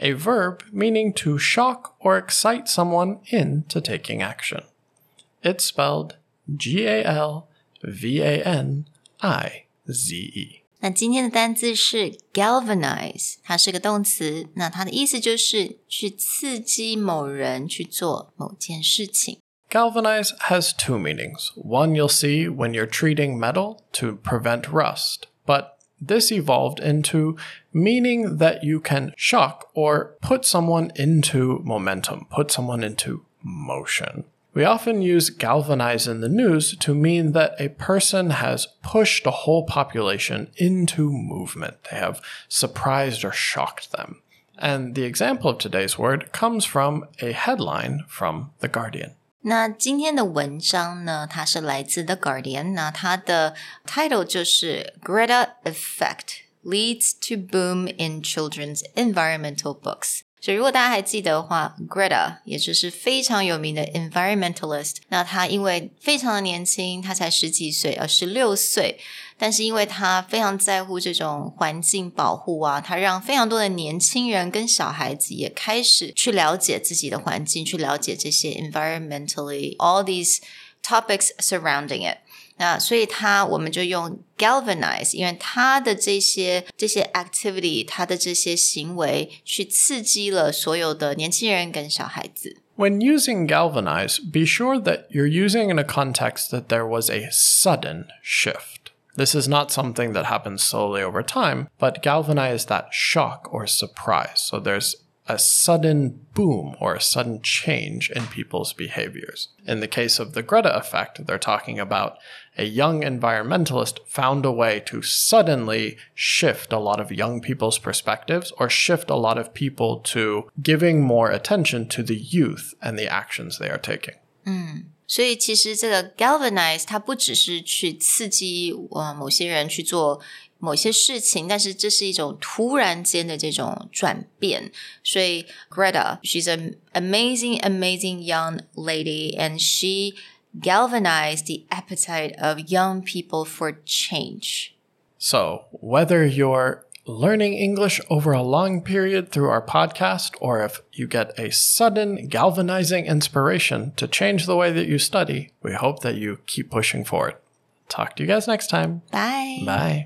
a verb meaning to shock or excite someone into taking action. It's spelled G A L V A N I Z E. 那今天的单字是 galvanize，它是个动词，那它的意思就是去刺激某人去做某件事情。 Galvanize has two meanings. One you'll see when you're treating metal to prevent rust, but this evolved into meaning that you can shock or put someone into momentum, put someone into motion. We often use galvanize in the news to mean that a person has pushed a whole population into movement. They have surprised or shocked them. And the example of today's word comes from a headline from The Guardian. 那今天的文章呢，它是来自 The Guardian，那它的 title 就是 Greta Effect leads to boom in children's environmental books。所以如果大家还记得的话，Greta 也就是非常有名的 environmentalist，那她因为非常的年轻，她才十几岁，呃，十六岁，但是因为她非常在乎这种环境保护啊，她让非常多的年轻人跟小孩子也开始去了解自己的环境，去了解这些 environmentally all these topics surrounding it。 那所以它我们就用 galvanize，因为它的这些这些 activity，它的这些行为去刺激了所有的年轻人跟小孩子。 When using galvanize, be sure that you're using in a context that there was a sudden shift. This is not something that happens slowly over time, but galvanize that shock or surprise. So there's a sudden boom or a sudden change in people's behaviors. In the case of the Greta effect, they're talking about a young environmentalist found a way to suddenly shift a lot of young people's perspectives or shift a lot of people to giving more attention to the youth and the actions they are taking. 所以其实这个 galvanize 它不只是去刺激呃某些人去做 某些事情，但是这是一种突然间的这种转变。所以 Greta she's an amazing amazing young lady and she galvanized the appetite of young people for change. So, whether you're learning English over a long period through our podcast, or if you get a sudden galvanizing inspiration to change the way that you study, we hope that you keep pushing forward. Talk to you guys next time. Bye. Bye.